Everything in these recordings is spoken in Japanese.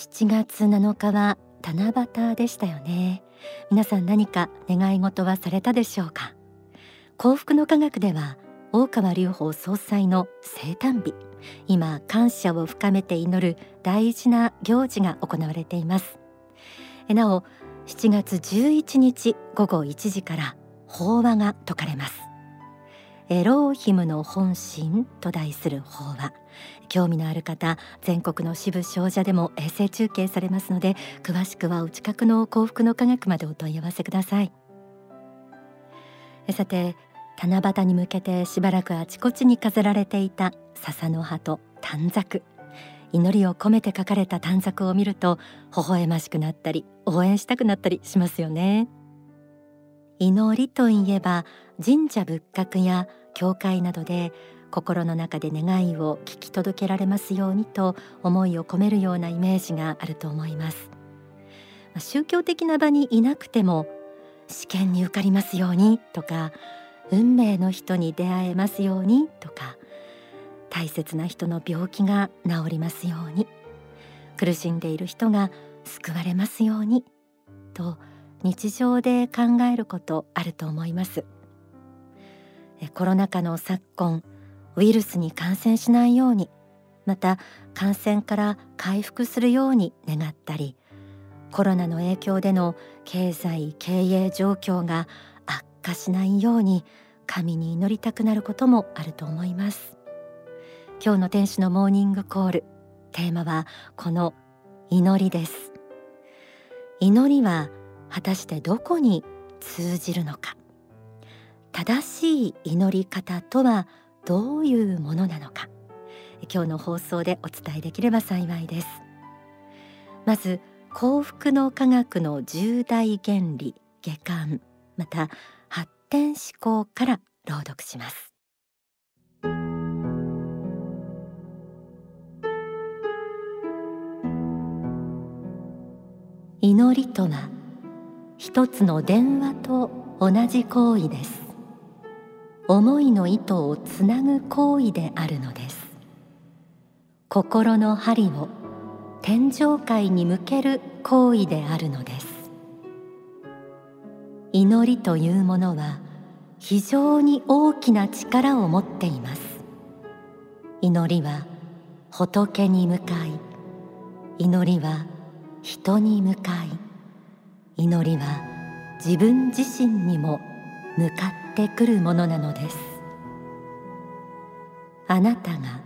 7月7日は七夕でしたよね。皆さん何か願い事はされたでしょうか？幸福の科学では大川隆法総裁の生誕日。今感謝を深めて祈る大事な行事が行われています。なお7月11日午後1時から法話が説かれます。エローヒムの本心と題する法話興味のある方全国の支部商社でも衛星中継されますので詳しくはお近くの幸福の科学までお問い合わせください。さて七夕に向けてしばらくあちこちに飾られていた笹の葉と短冊。祈りを込めて書かれた短冊を見ると微笑ましくなったり応援したくなったりしますよね。祈りといえば神社仏閣や教会などで心の中で願いを聞き届けられますようにと思いを込めるようなイメージがあると思います。宗教的な場にいなくても試験に受かりますようにとか運命の人に出会えますようにとか大切な人の病気が治りますように苦しんでいる人が救われますようにと日常で考えることあると思います。コロナ禍の昨今ウイルスに感染しないようにまた感染から回復するように願ったりコロナの影響での経済経営状況が悪化しないように神に祈りたくなることもあると思います。今日の天使のモーニングコールテーマはこの祈りです。祈りは果たしてどこに通じるのか。正しい祈り方とはどういうものなのか。今日の放送でお伝えできれば幸いです。まず幸福の科学の重大原理下巻また発展思考から朗読します。祈りとは一つの電話と同じ行為です。思いの糸をつなぐ行為であるのです。心の針を天上界に向ける行為であるのです。祈りというものは非常に大きな力を持っています。祈りは仏に向かい。祈りは人に向かい。祈りは自分自身にも向かってくるものなのです。あなたが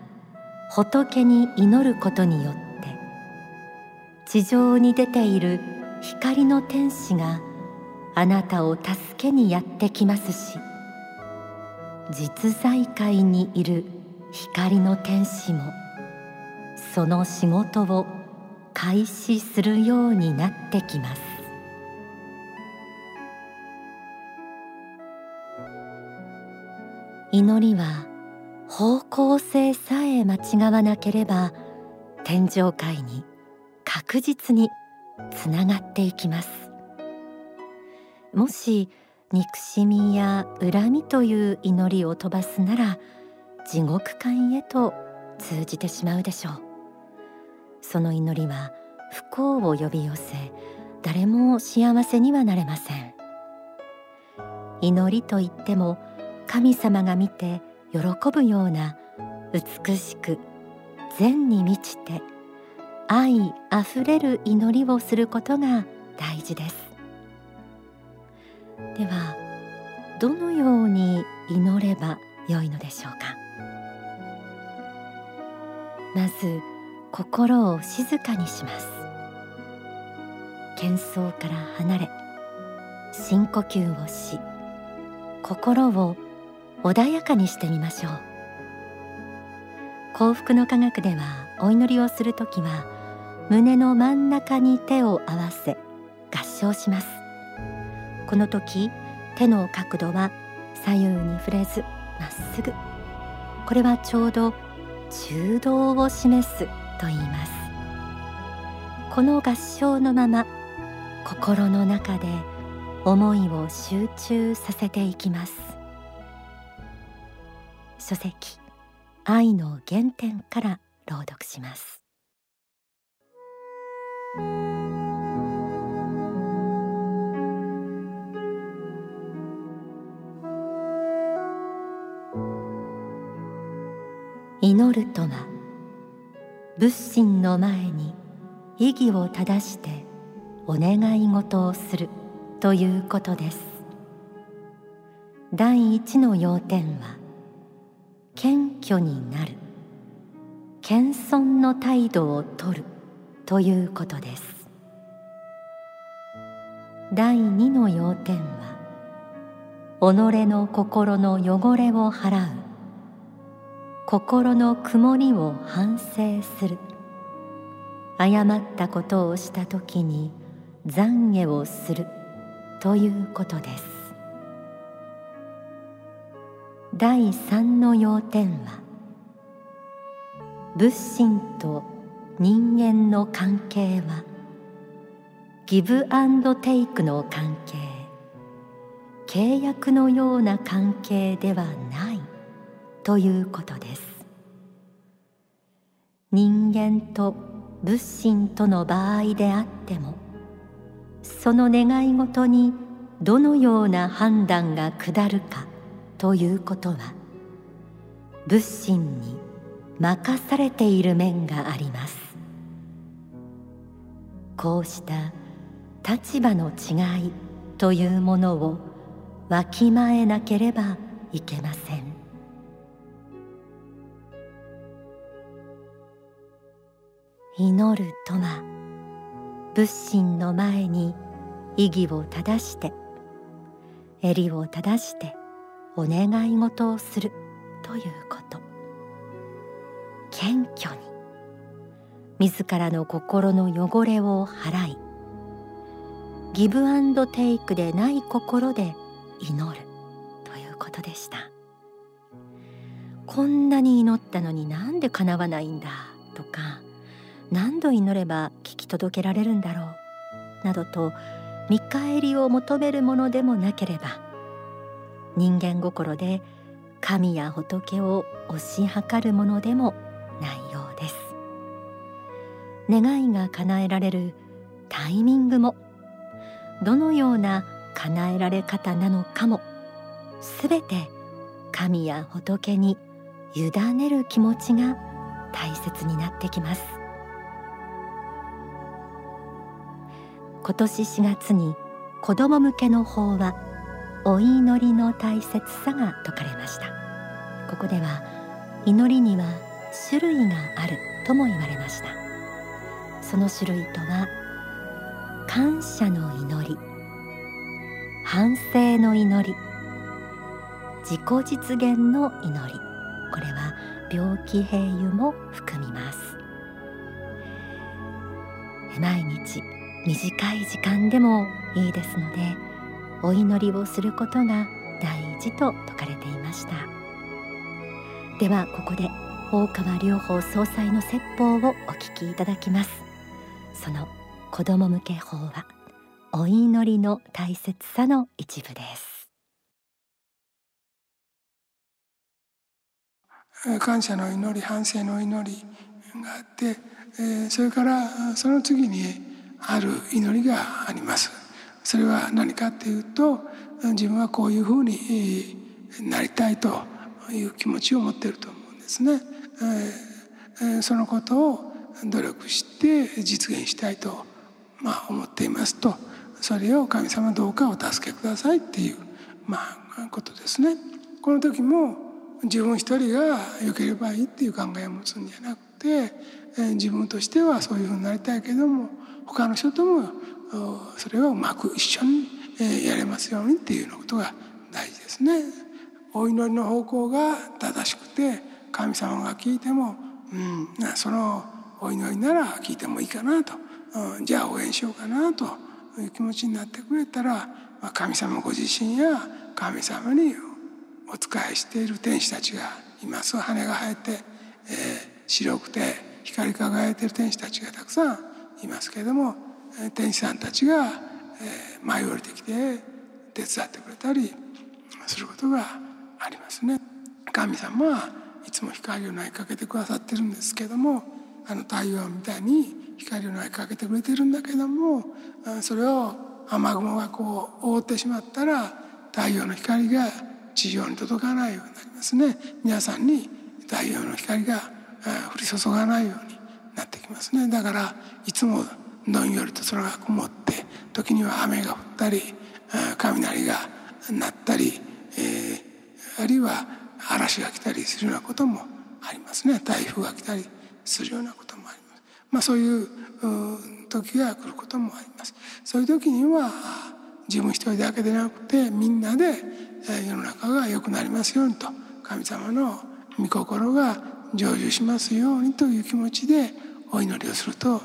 仏に祈ることによって地上に出ている光の天使があなたを助けにやってきますし実在界にいる光の天使もその仕事を開始するようになってきます。祈りは方向性さえ間違わなければ天上界に確実につながっていきます。もし憎しみや恨みという祈りを飛ばすなら地獄界へと通じてしまうでしょう。その祈りは不幸を呼び寄せ誰も幸せにはなれません。祈りといっても神様が見て喜ぶような美しく善に満ちて愛あふれる祈りをすることが大事です。ではどのように祈ればよいのでしょうか？まず心を静かにします。喧騒から離れ深呼吸をし心を穏やかにしてみましょう。幸福の科学ではお祈りをするときは胸の真ん中に手を合わせ合掌します。この時手の角度は左右に触れずまっすぐ。これはちょうど中道を示すと言います。この合唱のまま心の中で思いを集中させていきます。書籍愛の原点から朗読します。祈るとは仏心の前に意義を正してお願い事をするということです。第一の要点は謙虚になる。謙遜の態度をとる。ということです。第二の要点は己の心の汚れを払う。心の曇りを反省する。誤ったことをした時に懺悔をする。ということです。第三の要点は仏心と人間の関係はギブアンドテイクの関係契約のような関係ではないということです。人間と仏心との場合であってもその願い事にどのような判断が下るかということは仏心に任されている面があります。こうした立場の違いというものをわきまえなければいけません。祈るとは仏心の前に意義を正して襟を正してお願い事をする。ということ。謙虚に。自らの心の汚れを払い。ギブアンドテイクでない心で祈る。ということでした。こんなに祈ったのになんで叶わないんだ？とか何度祈れば聞き届けられるんだろう？などと見返りを求めるものでもなければ人間心で神や仏を推し量るものでもないようです。願いが叶えられるタイミングもどのような叶えられ方なのかもすべて神や仏に委ねる気持ちが大切になってきます。今年4月に子ども向けの法話お祈りの大切さが説かれました。ここでは祈りには種類があるとも言われました。その種類とは感謝の祈り反省の祈り自己実現の祈り。これは病気併誘も含みます。毎日短い時間でもいいですのでお祈りをすることが大事と説かれていました。ではここで大川隆法総裁の説法をお聞きいただきます。その子供向け法はお祈りの大切さの一部です。感謝の祈り反省の祈りがあって、えそれからその次にある祈りがあります。それは何かっていうと自分はこういうふうになりたいという気持ちを持っていると思うんですね。そのことを努力して実現したいと、まあ、思っていますとそれを神様どうかお助けくださいっていう、まあ、ことですね。この時も自分一人が良ければいいっていう考えを持つんじゃなくて自分としてはそういうふうになりたいけども他の人ともそれをうまく一緒にやれますようにっていうようなことが大事ですね。お祈りの方向が正しくて神様が聞いても、うん、そのお祈りなら聞いてもいいかなと、うん、じゃあ応援しようかなという気持ちになってくれたら、ま、神様ご自身や神様にお仕えしている天使たちがいます羽が生えて、えー、白くて光り輝いている天使たちがたくさんいますけれども天使さんたちが舞い降りてきて手伝ってくれたりすることがありますね。神様はいつも光を投げかけてくださってるんですけどもあの太陽みたいに光を投げかけてくれてるんだけどもそれを雨雲がこう覆ってしまったら太陽の光が地上に届かないようになりますね皆さんに太陽の光が降り注がないようになってきますねだからいつもどんよりと空が曇って時には雨が降ったり雷が鳴ったり、えー、あるいは嵐が来たりするようなこともありますね台風が来たりするようなこともあります。まあ、そういう時が来ることもあります。そういう時には自分一人だけでなくてみんなで世の中が良くなりますようにと神様の御心が成就しますようにという気持ちでお祈りをすると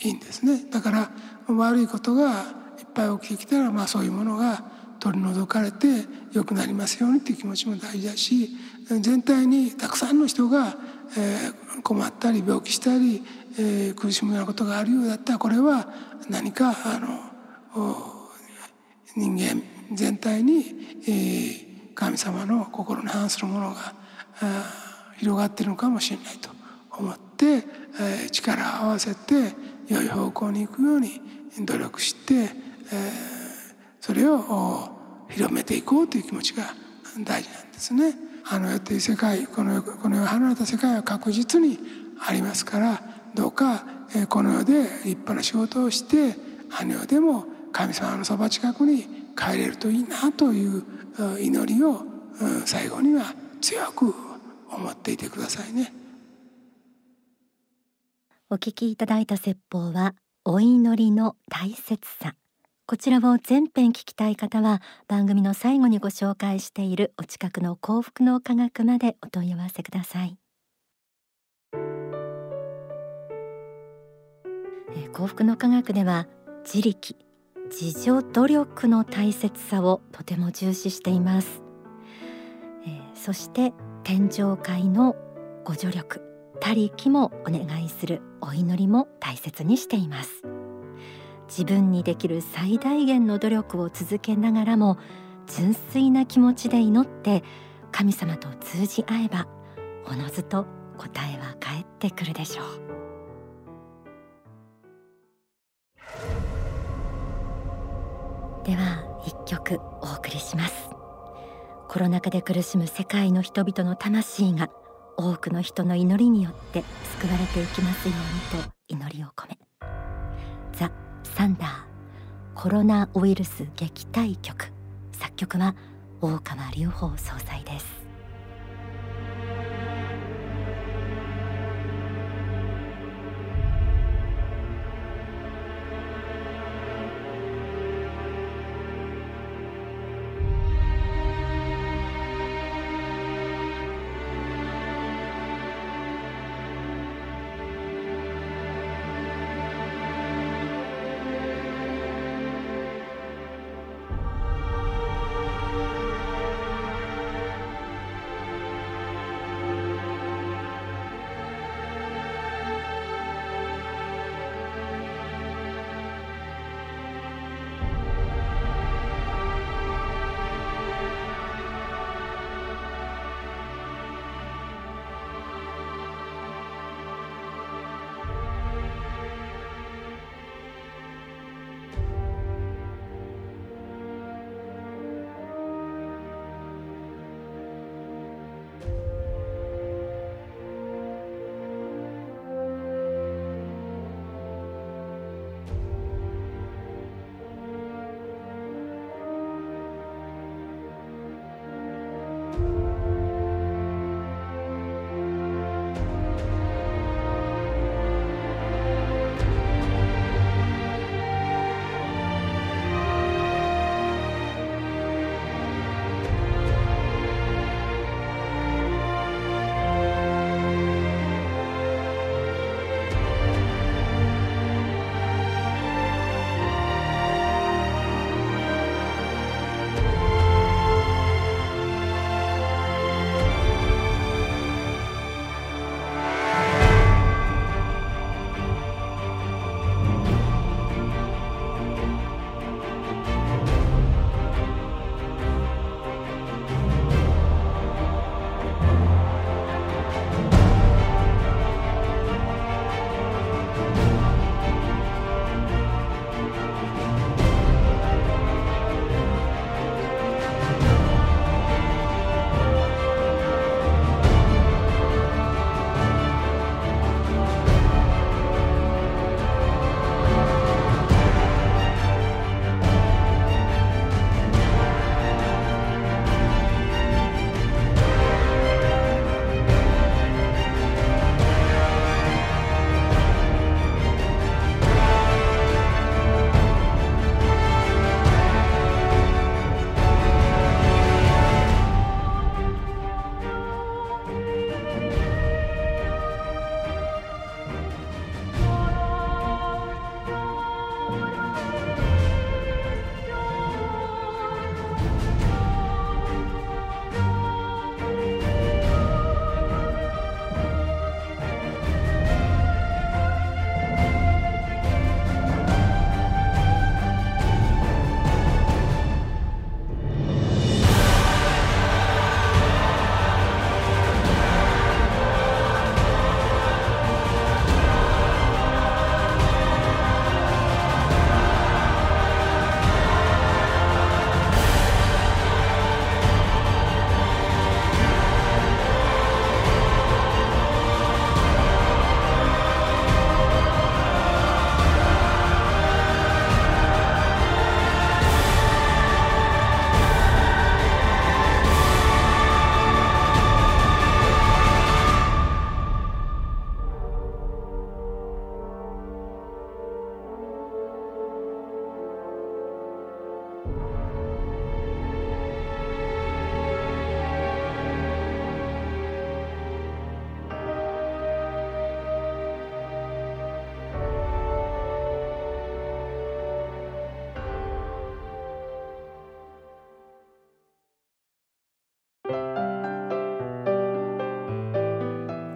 いいんですね。だから悪いことがいっぱい起きてきたら、まあ、そういうものが取り除かれて良くなりますようにという気持ちも大事だし全体にたくさんの人が、困ったり病気したり、苦しむようなことがあるようだったらこれは何かあの人間全体に、神様の心に反するものが広がっているのかもしれないと思って、えー、力を合わせて良い方向に行くように努力して、え、それを広めていこうという気持ちが大事なんですね。あの世という世界このこの世離れた世界は確実にありますからどうかこの世で立派な仕事をしてあの世でも神様のそば近くに帰れるといいなという祈りを最後には強く思っていてくださいねお聞きいただいた説法はお祈りの大切さ。こちらを全編聞きたい方は番組の最後にご紹介しているお近くの幸福の科学までお問い合わせください。幸福の科学では自力自助努力の大切さをとても重視しています、えー、そして天上界のご助力。他力もお願いするお祈りも大切にしています。自分にできる最大限の努力を続けながらも純粋な気持ちで祈って神様と通じ合えばおのずと答えは返ってくるでしょう。では一曲お送りします。コロナ禍で苦しむ世界の人々の魂が多くの人の祈りによって救われていきますようにと祈りを込め。ザ・サンダーコロナウイルス撃退曲。作曲は大川隆法総裁です。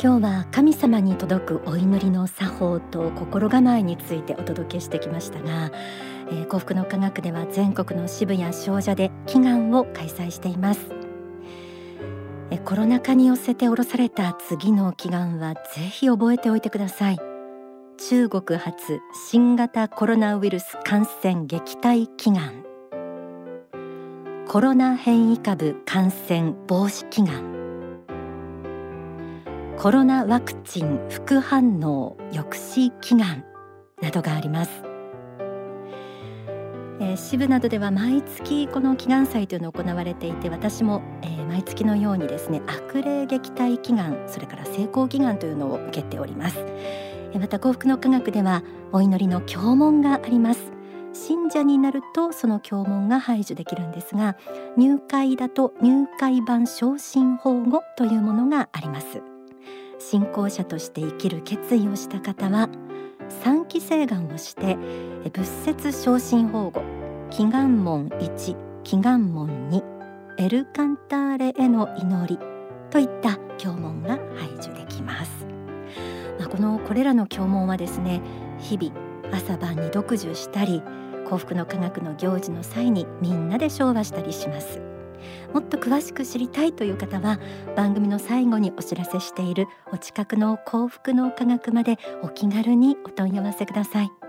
今日は神様に届くお祈りの作法と心構えについてお届けしてきましたが、えー、幸福の科学では全国の支部や商社で祈願を開催しています。えコロナ禍に寄せて下ろされた次の祈願はぜひ覚えておいてください。中国発新型コロナウイルス感染撃退祈願。コロナ変異株感染防止祈願。コロナワクチン副反応抑止祈願などがあります、えー、支部などでは毎月この祈願祭というのが行われていて私も、えー、毎月のようにですね悪霊撃退祈願それから成功祈願というのを受けております、えー、また幸福の科学ではお祈りの経文があります。信者になるとその経文が排除できるんですが入会だと入会版昇進保護というものがあります。信仰者として生きる決意をした方は三期請願をして仏説昇進法護祈願門1祈願門2エルカンターレへの祈りといった経文が排除できます、まあ、このこれらの経文はですね日々朝晩に読受したり幸福の科学の行事の際にみんなで唱和したりします。もっと詳しく知りたいという方は番組の最後にお知らせしているお近くの幸福の科学までお気軽にお問い合わせください。